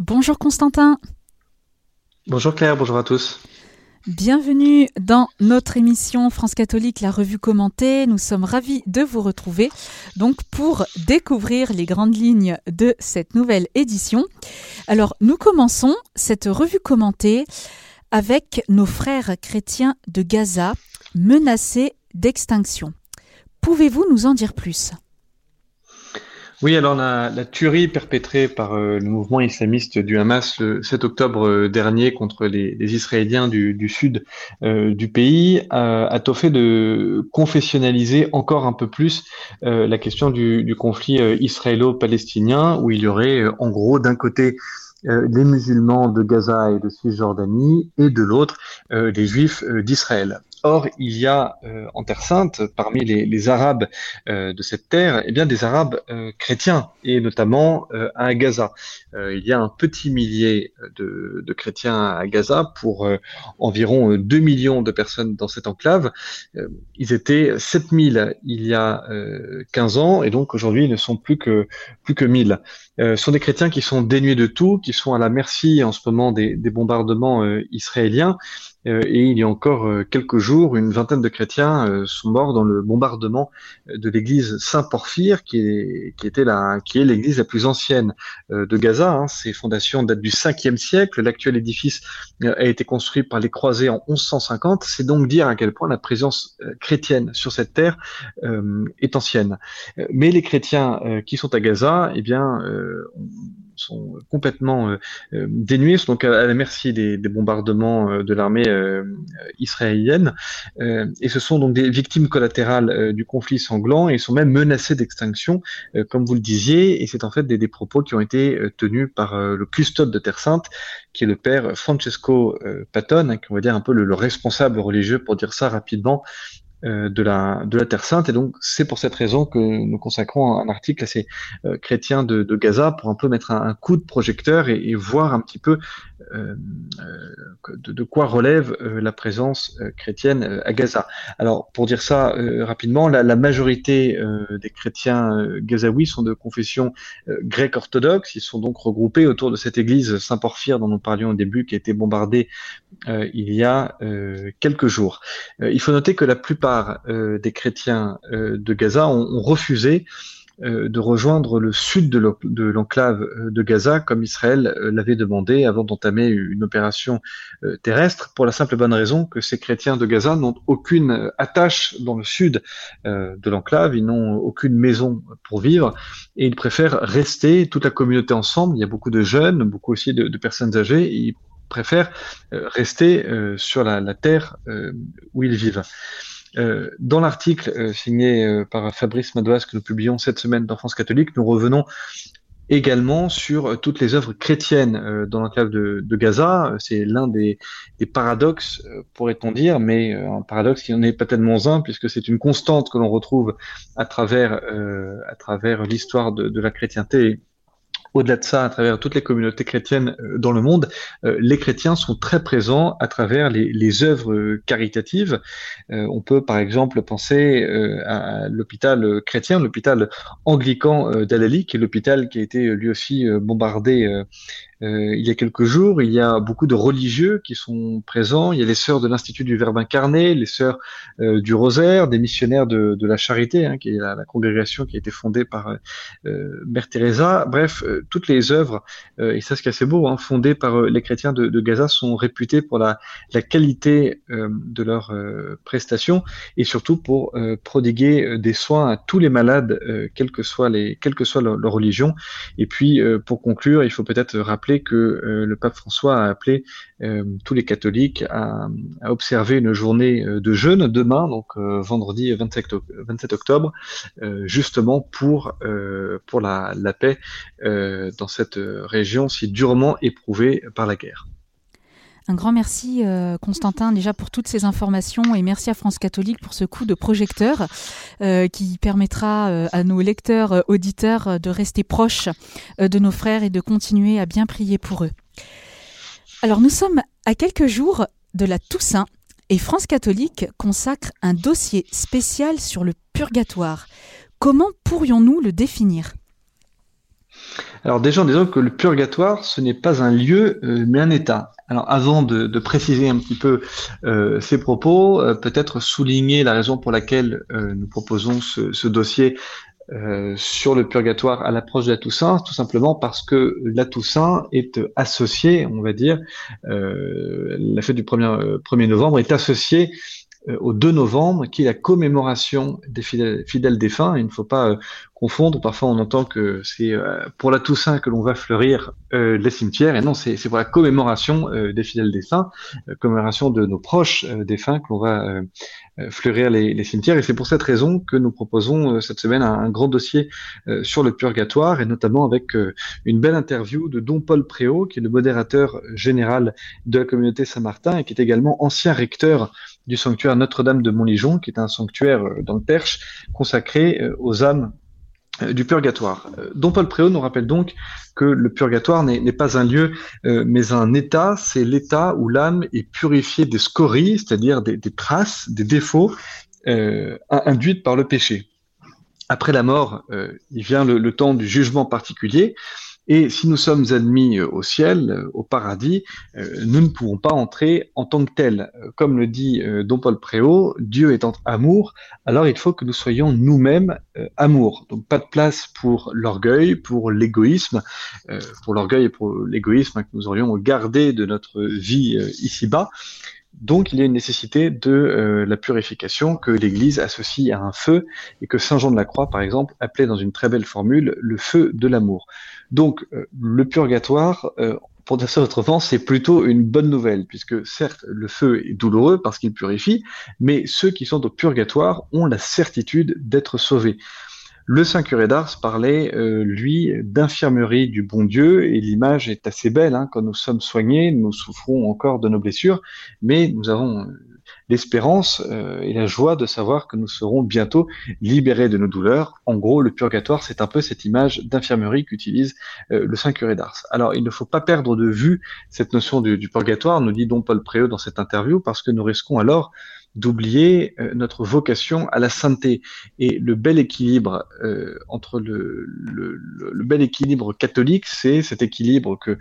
Bonjour Constantin. Bonjour Claire, bonjour à tous. Bienvenue dans notre émission France catholique, la revue commentée. Nous sommes ravis de vous retrouver donc pour découvrir les grandes lignes de cette nouvelle édition. Alors nous commençons cette revue commentée avec nos frères chrétiens de Gaza menacés d'extinction. Pouvez-vous nous en dire plus? Oui, alors la, la, tuerie perpétrée par euh, le mouvement islamiste du Hamas le 7 octobre euh, dernier contre les, Israéliens du, sud euh, du pays a tôt fait de confessionnaliser encore un peu plus la question du, du conflit israélo-palestinien, où il y aurait en gros d'un côté les musulmans de Gaza et de Cisjordanie et de l'autre les juifs d'Israël. Or, il y a euh, en Terre Sainte, parmi les, les Arabes euh, de cette terre, eh bien des Arabes euh, chrétiens, et notamment à Gaza. il y a un petit millier de, de chrétiens à Gaza pour environ 2 millions de personnes dans cette enclave. ils étaient 7000 il y a 15 ans, et donc aujourd'hui ils ne sont plus que plus que 1000. ce sont des chrétiens qui sont dénués de tout, qui sont à la merci en ce moment des, des bombardements israéliens euh, et il y a encore euh, quelques jours, une vingtaine de chrétiens euh, sont morts dans le bombardement de l'église Saint-Porphyre, qui est, qui était la, qui est l'église la plus ancienne de Gaza. Hein. Ses fondations datent du 5e siècle. L'actuel édifice a été construit par les croisés en 1150. C'est donc dire à quel point la présence chrétienne sur cette terre est ancienne. Mais les chrétiens qui sont à Gaza, eh bien, sont complètement euh, euh, dénués, sont donc à, la merci des, bombardements euh, de l'armée israélienne, et ce sont donc des victimes collatérales du conflit sanglant. Et sont même menacés d'extinction, comme vous le disiez, et c'est en fait des, propos qui ont été tenus par le custode de Terre Sainte, qui est le père Francesco Patton, hein, qui on va dire un peu le responsable religieux, pour dire ça rapidement, euh, de, la, de la Terre Sainte. Et donc, c'est pour cette raison que nous consacrons un article à ces euh, chrétiens de, Gaza pour un peu mettre un, coup de projecteur et, voir un petit peu euh, de, quoi relève la présence chrétienne à Gaza. Alors, pour dire ça rapidement, la, la majorité des chrétiens gazaouis sont de confession grecque orthodoxe. Ils sont donc regroupés autour de cette église Saint-Porphyre dont nous parlions au début, qui a été bombardée il y a quelques jours. il faut noter que la plupart euh, des chrétiens euh, de Gaza ont, refusé euh, de rejoindre le sud de l'enclave de Gaza comme Israël l'avait demandé avant d'entamer une opération terrestre pour la simple bonne raison que ces chrétiens de Gaza n'ont aucune attache dans le sud de l'enclave, ils n'ont aucune maison pour vivre et ils préfèrent rester toute la communauté ensemble. Il y a beaucoup de jeunes, beaucoup aussi de, personnes âgées. ils préfèrent rester sur la, la terre où ils vivent. Euh, dans l'article euh, signé euh, par Fabrice Madouas que nous publions cette semaine dans France catholique, nous revenons également sur toutes les œuvres chrétiennes dans l'enclave de, de, Gaza. C'est l'un des, des, paradoxes, pourrait-on dire, mais un paradoxe qui n'en est pas tellement un, puisque c'est une constante que l'on retrouve à travers, travers l'histoire de, de, la chrétienté au-delà de ça, à travers toutes les communautés chrétiennes euh, dans le monde, euh, les chrétiens sont très présents à travers les, œuvres caritatives. Euh, on peut par exemple penser à l'hôpital chrétien, l'hôpital anglican d'Alali, qui est l'hôpital qui a été lui aussi bombardé euh, il y a quelques jours, il y a beaucoup de religieux qui sont présents. Il y a les sœurs de l'Institut du Verbe incarné, les sœurs euh, du Rosaire, des missionnaires de, de la Charité, hein, qui est la, la, congrégation qui a été fondée par euh, Mère Teresa. Bref, euh, toutes les œuvres, et ça c'est assez beau, hein, fondées par les chrétiens de, de, Gaza, sont réputées pour la, la qualité de leurs prestations et surtout pour prodiguer des soins à tous les malades, quelle que soit les, quelle que soit leur religion. Et puis, pour conclure, il faut peut-être rappeler que euh, le pape François a appelé euh, tous les catholiques à, observer une journée euh, de jeûne demain, donc vendredi 27, octobre, justement pour, pour la, la paix dans cette région si durement éprouvée par la guerre. Un grand merci euh, Constantin déjà pour toutes ces informations et merci à France Catholique pour ce coup de projecteur euh, qui permettra euh, à nos lecteurs, auditeurs de rester proches de nos frères et de continuer à bien prier pour eux. Alors nous sommes à quelques jours de la Toussaint et France Catholique consacre un dossier spécial sur le purgatoire. Comment pourrions-nous le définir? Alors déjà, en disant que le purgatoire, ce n'est pas un lieu, euh, mais un état. Alors avant de, préciser un petit peu euh, ces propos, euh, peut-être souligner la raison pour laquelle nous proposons ce, ce dossier sur le purgatoire à l'approche de la Toussaint, tout simplement parce que la Toussaint est associée, on va dire, la fête du 1er, 1er novembre est associée euh, au 2 novembre, qui est la commémoration des fidèles, fidèles défunts. Il ne faut pas euh, confondre. Parfois, on entend que c'est euh, pour la Toussaint que l'on va fleurir les cimetières, et non, c'est pour la commémoration des fidèles défunts, commémoration de nos proches défunts que l'on va fleurir les, les, cimetières. Et c'est pour cette raison que nous proposons cette semaine un, grand dossier sur le purgatoire, et notamment avec une belle interview de Don Paul Préau, qui est le modérateur général de la communauté Saint-Martin et qui est également ancien recteur du sanctuaire Notre-Dame de Montligeon, qui est un sanctuaire euh, dans le Perche consacré euh, aux âmes euh, du purgatoire. Don Paul Préau nous rappelle donc que le purgatoire n'est pas un lieu, mais un état. C'est l'état où l'âme est purifiée des scories, c'est-à-dire des, traces, des défauts induites par le péché. Après la mort, il vient le, temps du jugement particulier, et si nous sommes admis euh, au ciel, euh, au paradis, euh, nous ne pouvons pas entrer en tant que tel. Comme le dit Don Paul Préau, Dieu étant amour, alors il faut que nous soyons nous-mêmes amour. Donc pas de place pour l'orgueil, pour l'égoïsme, pour l'orgueil et pour l'égoïsme que nous aurions gardé de notre vie ici-bas. Donc il y a une nécessité de la purification que l'Église associe à un feu et que Saint Jean de la Croix, par exemple, appelait dans une très belle formule le feu de l'amour. Donc, euh, le purgatoire, euh, pour dire ça c'est plutôt une bonne nouvelle, puisque certes, le feu est douloureux parce qu'il purifie, mais ceux qui sont au purgatoire ont la certitude d'être sauvés. Le Saint curé d'Ars parlait, euh, lui, d'infirmerie du bon Dieu, et l'image est assez belle. Hein. quand nous sommes soignés, nous souffrons encore de nos blessures, mais nous avons l'espérance euh, et la joie de savoir que nous serons bientôt libérés de nos douleurs. En gros, le purgatoire, c'est un peu cette image d'infirmerie qu'utilise euh, le Saint curé d'Ars. Alors, il ne faut pas perdre de vue cette notion du, purgatoire, nous dit Don Paul Préau dans cette interview, parce que nous risquons alors d'oublier euh, notre vocation à la sainteté et le bel équilibre entre le, bel équilibre catholique, c'est cet équilibre que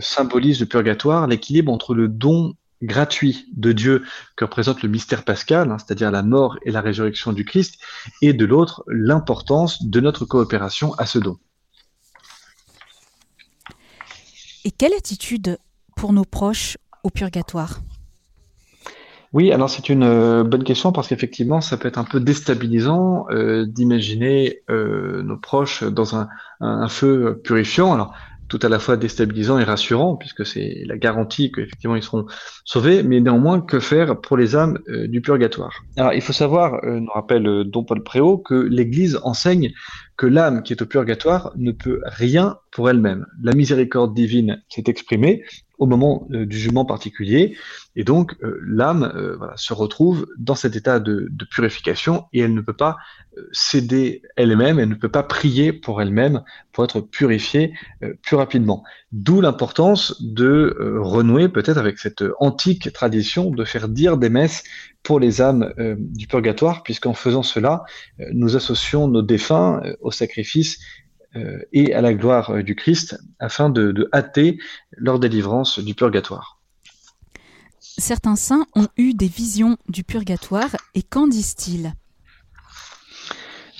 symbolise le purgatoire, l'équilibre entre le don gratuit de Dieu que représente le mystère pascal, hein, c'est-à-dire la mort et la résurrection du Christ, et de l'autre, l'importance de notre coopération à ce don. Et quelle attitude pour nos proches au purgatoire? Oui, alors c'est une euh, bonne question parce qu'effectivement, ça peut être un peu déstabilisant euh, d'imaginer euh, nos proches dans un, feu purifiant. Alors, tout à la fois déstabilisant et rassurant, puisque c'est la garantie qu'effectivement ils seront sauvés, mais néanmoins, que faire pour les âmes du purgatoire? Alors, il faut savoir, nous rappelle Don Paul Préau, que l'Église enseigne que l'âme qui est au purgatoire ne peut rien pour elle-même. La miséricorde divine s'est exprimée au moment du jugement particulier, et donc l'âme voilà, se retrouve dans cet état de, purification et elle ne peut pas céder elle-même, elle ne peut pas prier pour elle-même pour être purifiée euh, plus rapidement. D'où l'importance de euh, renouer peut-être avec cette antique tradition de faire dire des messes pour les âmes euh, du purgatoire, puisqu'en faisant cela, nous associons nos défunts au sacrifice et à la gloire du Christ afin de, de hâter leur délivrance du purgatoire. Certains saints ont eu des visions du purgatoire et qu'en disent-ils?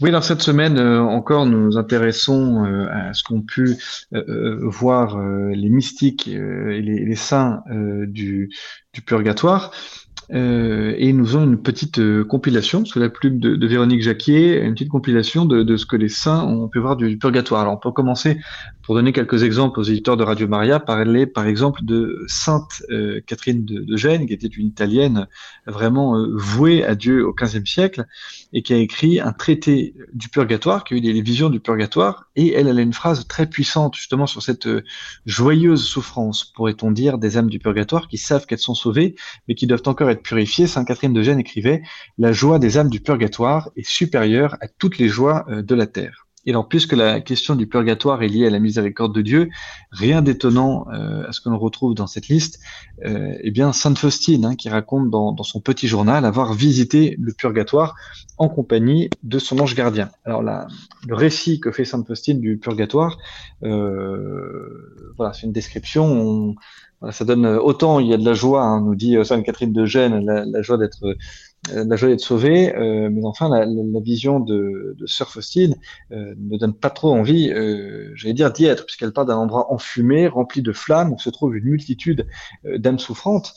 Oui, alors cette semaine euh, encore, nous nous intéressons euh, à ce qu'ont pu euh, voir les mystiques et les, saints du, du, purgatoire. Euh, et nous avons une petite euh, compilation sous la plume de, Véronique Jacquier, une petite compilation de, ce que les saints ont pu voir du, purgatoire. Alors on peut commencer, pour donner quelques exemples aux éditeurs de Radio Maria, parler par exemple de Sainte euh, Catherine de, de, Gênes, qui était une Italienne vraiment vouée à Dieu au XVe siècle, et qui a écrit un traité du purgatoire, qui a eu des visions du purgatoire, et elle, elle a une phrase très puissante justement sur cette joyeuse souffrance, pourrait-on dire, des âmes du purgatoire qui savent qu'elles sont sauvées, mais qui doivent encore être purifiée, Sainte Catherine de Gênes écrivait La joie des âmes du purgatoire est supérieure à toutes les joies euh, de la terre. Et alors, puisque la question du purgatoire est liée à la miséricorde de Dieu, rien d'étonnant euh, à ce que l'on retrouve dans cette liste, euh, eh bien, Sainte Faustine, hein, qui raconte dans, son petit journal avoir visité le purgatoire en compagnie de son ange gardien. Alors, la, le récit que fait Sainte Faustine du purgatoire, euh, voilà, c'est une description. ça donne autant il y a de la joie, hein, nous dit Sainte Catherine de Gênes, la joie d'être euh, la joie d'être sauvé, euh, mais enfin la, vision de, de Sœur Faustine euh, ne donne pas trop envie, euh, j'allais dire, d'y être, puisqu'elle part d'un endroit enfumé, rempli de flammes, où se trouve une multitude d'âmes souffrantes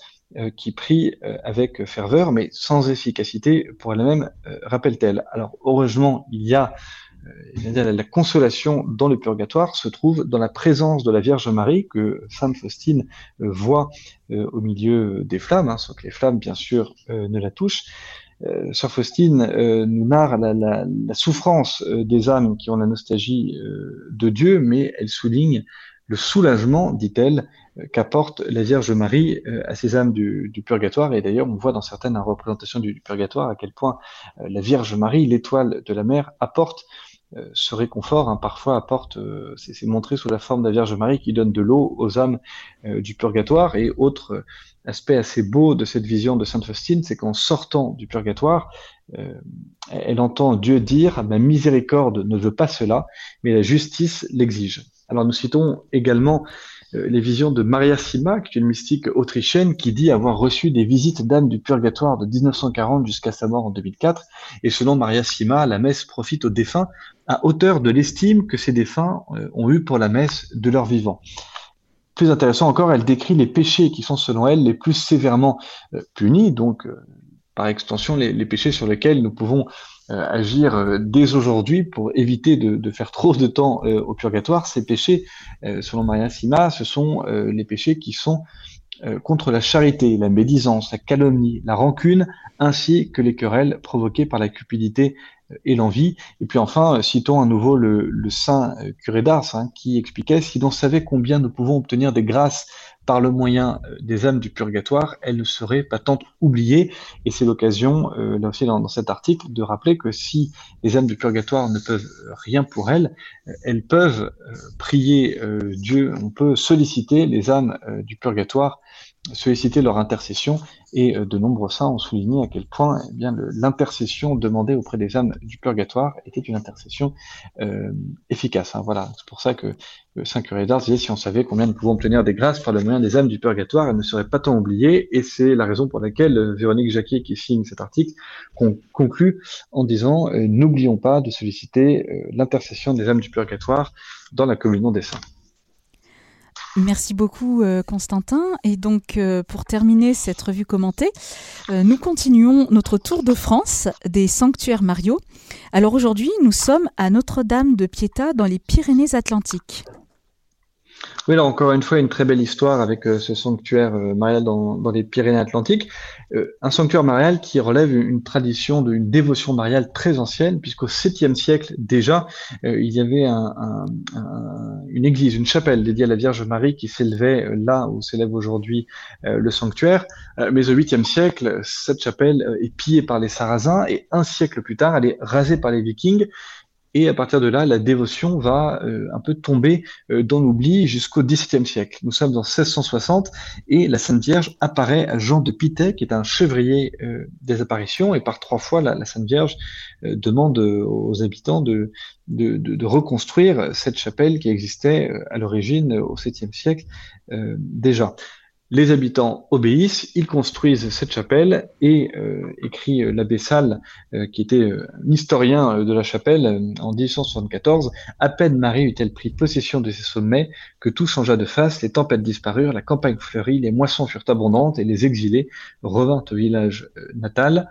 qui prient avec ferveur, mais sans efficacité pour elle-même, rappelle-t-elle. Alors heureusement, il y a la consolation dans le purgatoire se trouve dans la présence de la Vierge Marie que Sainte Faustine euh, voit euh, au milieu des flammes, hein, sans que les flammes, bien sûr, euh, ne la touchent. Sœur Faustine nous narre la, souffrance des âmes qui ont la nostalgie de Dieu, mais elle souligne le soulagement, dit-elle, qu'apporte la Vierge Marie à ces âmes du, purgatoire. Et d'ailleurs, on voit dans certaines représentations du purgatoire à quel point la Vierge Marie, l'étoile de la mer, apporte euh, ce réconfort hein, parfois apporte, euh, c'est montré sous la forme de la Vierge Marie qui donne de l'eau aux âmes euh, du purgatoire. Et autre aspect assez beau de cette vision de Sainte Faustine, c'est qu'en sortant du purgatoire, elle entend Dieu dire Ma miséricorde ne veut pas cela, mais la justice l'exige. Alors nous citons également euh, les visions de Maria Sima, qui est une mystique autrichienne, qui dit avoir reçu des visites d'âmes du purgatoire de 1940 jusqu'à sa mort en 2004. Et selon Maria Sima, la messe profite aux défunts à hauteur de l'estime que ces défunts euh, ont eu pour la messe de leur vivant. Plus intéressant encore, elle décrit les péchés qui sont selon elle les plus sévèrement euh, punis, donc par extension les, les, péchés sur lesquels nous pouvons euh, agir euh, dès aujourd'hui pour éviter de, de, faire trop de temps euh, au purgatoire. Ces péchés, selon Maria Sima, ce sont les péchés qui sont contre la charité, la médisance, la calomnie, la rancune, ainsi que les querelles provoquées par la cupidité et l'envie. Et puis enfin, citons à nouveau le, saint curé d'Ars, hein, qui expliquait, si l'on savait combien nous pouvons obtenir des grâces par le moyen euh, des âmes du purgatoire, elles ne seraient pas tant oubliées. Et c'est l'occasion, euh, là aussi dans, cet article, de rappeler que si les âmes du purgatoire ne peuvent rien pour elles, euh, elles peuvent prier Dieu, on peut solliciter les âmes du purgatoire solliciter leur intercession et euh, de nombreux saints ont souligné à quel point eh bien l'intercession demandée auprès des âmes du purgatoire était une intercession euh, efficace. Hein, voilà, c'est pour ça que Saint Curé d'Ars disait si on savait combien nous pouvons obtenir des grâces par le moyen des âmes du purgatoire, elles ne seraient pas tant oubliées. Et c'est la raison pour laquelle euh, Véronique Jacquier, qui signe cet article, conclut en disant n'oublions pas de solliciter l'intercession des âmes du purgatoire dans la communion des saints. Merci beaucoup euh, Constantin. Et donc euh, pour terminer cette revue commentée, euh, nous continuons notre tour de France des sanctuaires Mario. Alors aujourd'hui, nous sommes à Notre-Dame de Pietà dans les Pyrénées-Atlantiques. Oui, là encore une fois, une très belle histoire avec euh, ce sanctuaire euh, marial dans, les Pyrénées-Atlantiques. Euh, un sanctuaire marial qui relève une, tradition d'une dévotion mariale très ancienne, puisqu'au 7e siècle déjà, il y avait un, un, une église, une chapelle dédiée à la Vierge Marie qui s'élevait là où s'élève aujourd'hui le sanctuaire. mais au 8e siècle, cette chapelle est pillée par les Sarrasins et un siècle plus tard, elle est rasée par les Vikings et à partir de là, la dévotion va euh, un peu tomber euh, dans l'oubli jusqu'au XVIIe siècle. Nous sommes en 1660 et la Sainte Vierge apparaît à Jean de Pittet, qui est un chevrier euh, des apparitions, et par trois fois, la, la Sainte Vierge demande aux habitants de, de, de, de, reconstruire cette chapelle qui existait à l'origine au 7e siècle déjà. Les habitants obéissent, ils construisent cette chapelle et euh, écrit euh, l'abbé Salle, euh, qui était historien de la chapelle en 1874, à peine Marie eut-elle pris possession de ses sommets que tout changea de face, les tempêtes disparurent, la campagne fleurit, les moissons furent abondantes et les exilés revinrent au village natal.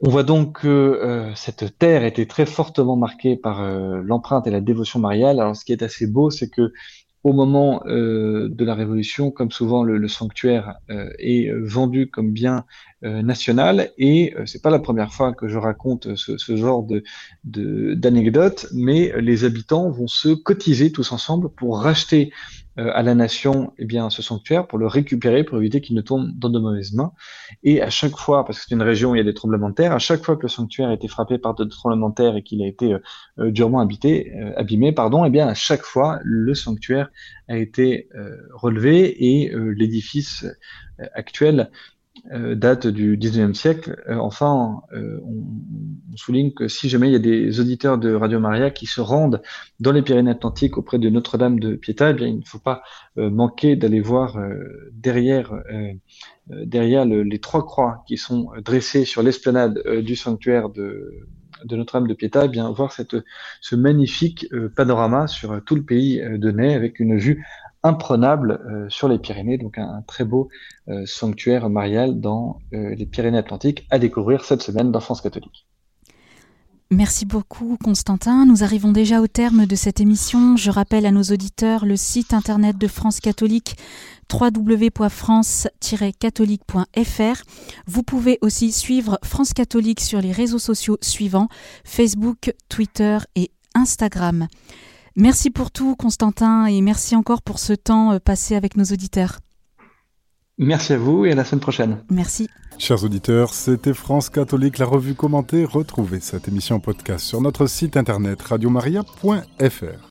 On voit donc que cette terre était très fortement marquée par l'empreinte et la dévotion mariale. Alors ce qui est assez beau, c'est que au moment euh, de la Révolution, comme souvent le, sanctuaire euh, est euh, vendu comme bien national, et c'est pas la première fois que je raconte ce, genre de d'anecdotes, mais les habitants vont se cotiser tous ensemble pour racheter à la nation eh bien, ce sanctuaire pour le récupérer, pour éviter qu'il ne tombe dans de mauvaises mains. Et à chaque fois, parce que c'est une région où il y a des tremblements de terre, à chaque fois que le sanctuaire a été frappé par de tremblements de terre et qu'il a été durement habité, abîmé, pardon, eh bien, à chaque fois, le sanctuaire a été relevé et l'édifice actuel euh, date du 19e siècle. Euh, enfin, euh, on, souligne que si jamais il y a des auditeurs de Radio Maria qui se rendent dans les Pyrénées-Atlantiques auprès de Notre-Dame de Piéta, eh il ne faut pas manquer d'aller voir derrière, les trois croix qui sont dressées sur l'esplanade du sanctuaire de, Notre-Dame de Piéta, eh bien voir ce magnifique panorama sur tout le pays de Ney avec une vue imprenable euh, sur les Pyrénées, donc un, très beau euh, sanctuaire marial dans euh, les Pyrénées-Atlantiques à découvrir cette semaine dans France catholique. Merci beaucoup Constantin. Nous arrivons déjà au terme de cette émission. Je rappelle à nos auditeurs le site internet de France catholique www.france-catholique.fr. Vous pouvez aussi suivre France catholique sur les réseaux sociaux suivants Facebook, Twitter et Instagram. Merci pour tout, Constantin, et merci encore pour ce temps euh, passé avec nos auditeurs. Merci à vous et à la semaine prochaine. Merci. Chers auditeurs, c'était France Catholique, la revue commentée. Retrouvez cette émission podcast sur notre site internet radiomaria.fr.